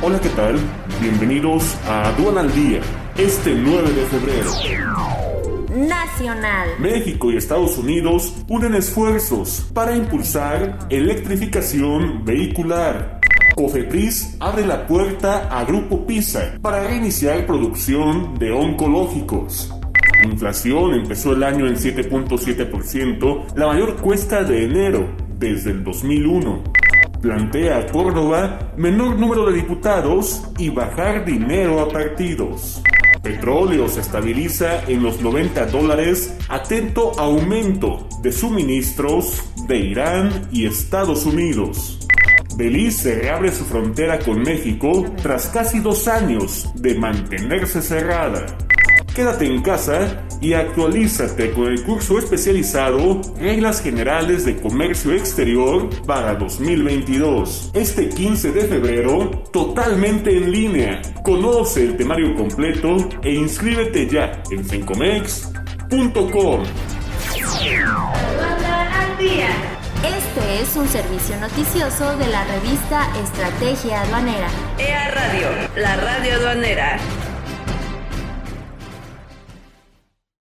Hola, ¿qué tal? Bienvenidos a Aduana al Día, este 9 de febrero. Nacional. México y Estados Unidos unen esfuerzos para impulsar electrificación vehicular. Cofepris abre la puerta a Grupo PISA para reiniciar producción de oncológicos. Inflación empezó el año en 7.7%, la mayor cuesta de enero desde el 2001. Plantea Córdoba menor número de diputados y bajar dinero a partidos. Petróleo se estabiliza en los 90 dólares, atento aumento de suministros de Irán y Estados Unidos. Belice reabre su frontera con México tras casi dos años de mantenerse cerrada. Quédate en casa y actualízate con el curso especializado Reglas Generales de Comercio Exterior para 2022. Este 15 de febrero, totalmente en línea. Conoce el temario completo e inscríbete ya en fincomex.com. Este es un servicio noticioso de la revista Estrategia Aduanera. EA Radio, la radio aduanera.